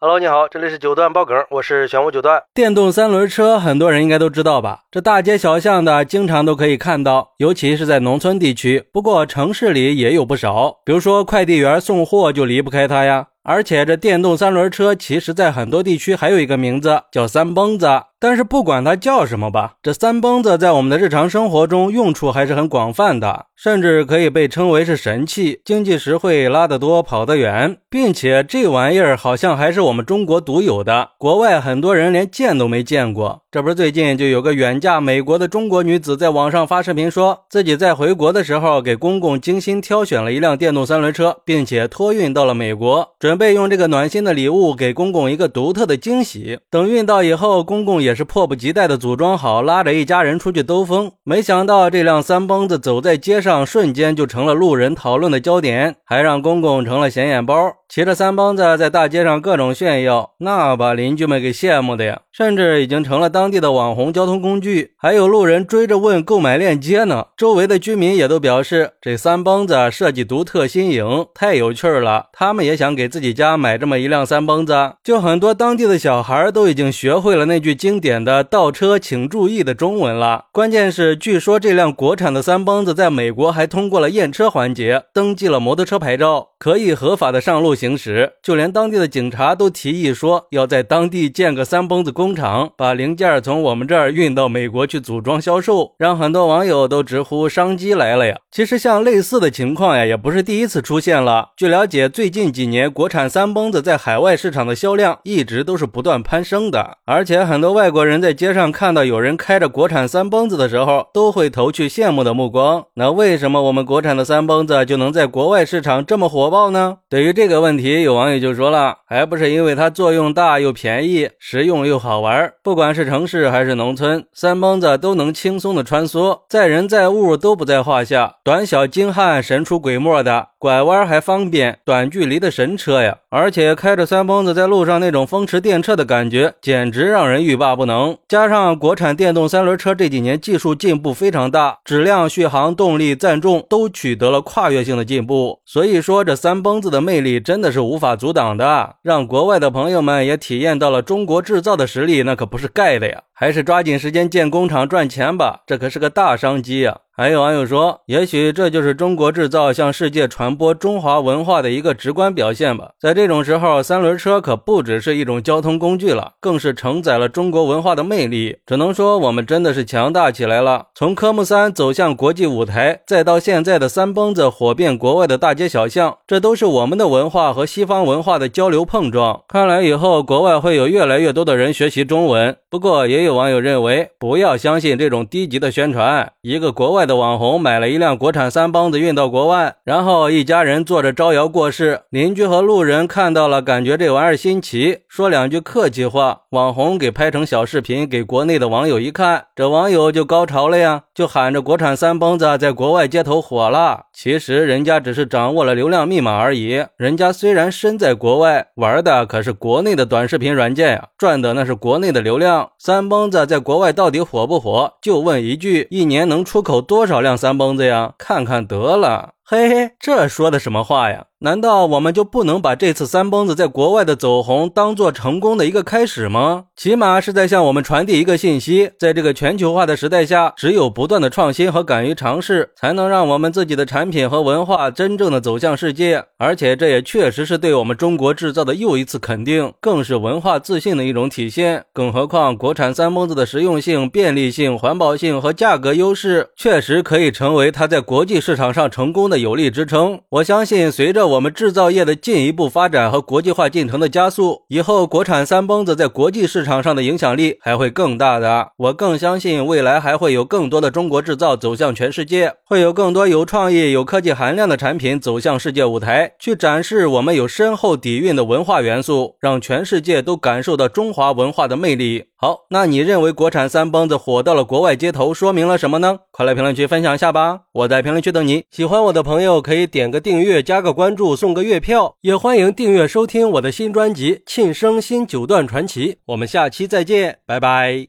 Hello，你好，这里是九段爆梗，我是玄武九段。电动三轮车，很多人应该都知道吧？这大街小巷的，经常都可以看到，尤其是在农村地区。不过城市里也有不少，比如说快递员送货就离不开它呀。而且这电动三轮车，其实在很多地区还有一个名字叫三蹦子。但是不管它叫什么吧，这三蹦子在我们的日常生活中用处还是很广泛的，甚至可以被称为是神器，经济实惠，拉得多，跑得远，并且这玩意儿好像还是我们中国独有的，国外很多人连见都没见过。这不是最近就有个远嫁美国的中国女子在网上发视频，说自己在回国的时候给公公精心挑选了一辆电动三轮车，并且托运到了美国，准备用这个暖心的礼物给公公一个独特的惊喜。等运到以后，公公也。也是迫不及待的组装好，拉着一家人出去兜风。没想到这辆三蹦子走在街上，瞬间就成了路人讨论的焦点，还让公公成了显眼包。骑着三蹦子在大街上各种炫耀，那把邻居们给羡慕的呀，甚至已经成了当地的网红交通工具。还有路人追着问购买链接呢。周围的居民也都表示，这三蹦子设计独特新颖，太有趣了。他们也想给自己家买这么一辆三蹦子。就很多当地的小孩都已经学会了那句经典的“倒车请注意”的中文了。关键是，据说这辆国产的三蹦子在美国还通过了验车环节，登记了摩托车牌照，可以合法的上路。行驶，就连当地的警察都提议说，要在当地建个三蹦子工厂，把零件从我们这儿运到美国去组装销售，让很多网友都直呼商机来了呀。其实像类似的情况呀，也不是第一次出现了。据了解，最近几年国产三蹦子在海外市场的销量一直都是不断攀升的，而且很多外国人在街上看到有人开着国产三蹦子的时候，都会投去羡慕的目光。那为什么我们国产的三蹦子就能在国外市场这么火爆呢？对于这个问，问题有网友就说了，还不是因为它作用大又便宜，实用又好玩。不管是城市还是农村，三蹦子都能轻松的穿梭，载人载物都不在话下，短小精悍，神出鬼没的。拐弯还方便，短距离的神车呀！而且开着三蹦子在路上那种风驰电掣的感觉，简直让人欲罢不能。加上国产电动三轮车这几年技术进步非常大，质量、续航、动力、载重都取得了跨越性的进步，所以说这三蹦子的魅力真的是无法阻挡的，让国外的朋友们也体验到了中国制造的实力，那可不是盖的呀！还是抓紧时间建工厂赚钱吧，这可是个大商机呀！还有网友说，也许这就是中国制造向世界传播中华文化的一个直观表现吧。在这种时候，三轮车可不只是一种交通工具了，更是承载了中国文化的魅力。只能说，我们真的是强大起来了。从科目三走向国际舞台，再到现在的三蹦子火遍国外的大街小巷，这都是我们的文化和西方文化的交流碰撞。看来以后国外会有越来越多的人学习中文。不过，也有有网友认为，不要相信这种低级的宣传。一个国外。的网红买了一辆国产三蹦子运到国外，然后一家人坐着招摇过市。邻居和路人看到了，感觉这玩意儿新奇，说两句客气话。网红给拍成小视频给国内的网友一看，这网友就高潮了呀，就喊着国产三蹦子在国外街头火了。其实人家只是掌握了流量密码而已。人家虽然身在国外，玩的可是国内的短视频软件呀，赚的那是国内的流量。三蹦子在国外到底火不火？就问一句，一年能出口多？多少辆三蹦子呀？看看得了。嘿嘿，这说的什么话呀？难道我们就不能把这次三蹦子在国外的走红当做成功的一个开始吗？起码是在向我们传递一个信息：在这个全球化的时代下，只有不断的创新和敢于尝试，才能让我们自己的产品和文化真正的走向世界。而且这也确实是对我们中国制造的又一次肯定，更是文化自信的一种体现。更何况，国产三蹦子的实用性、便利性、环保性和价格优势，确实可以成为它在国际市场上成功的有力支撑。我相信，随着我们制造业的进一步发展和国际化进程的加速，以后国产三蹦子在国际市场上的影响力还会更大的。我更相信未来还会有更多的中国制造走向全世界，会有更多有创意、有科技含量的产品走向世界舞台，去展示我们有深厚底蕴的文化元素，让全世界都感受到中华文化的魅力。好，那你认为国产三蹦子火到了国外街头，说明了什么呢？快来评论区分享一下吧！我在评论区等你。喜欢我的朋友可以点个订阅，加个关注，送个月票，也欢迎订阅收听我的新专辑《庆生新九段传奇》。我们下期再见，拜拜。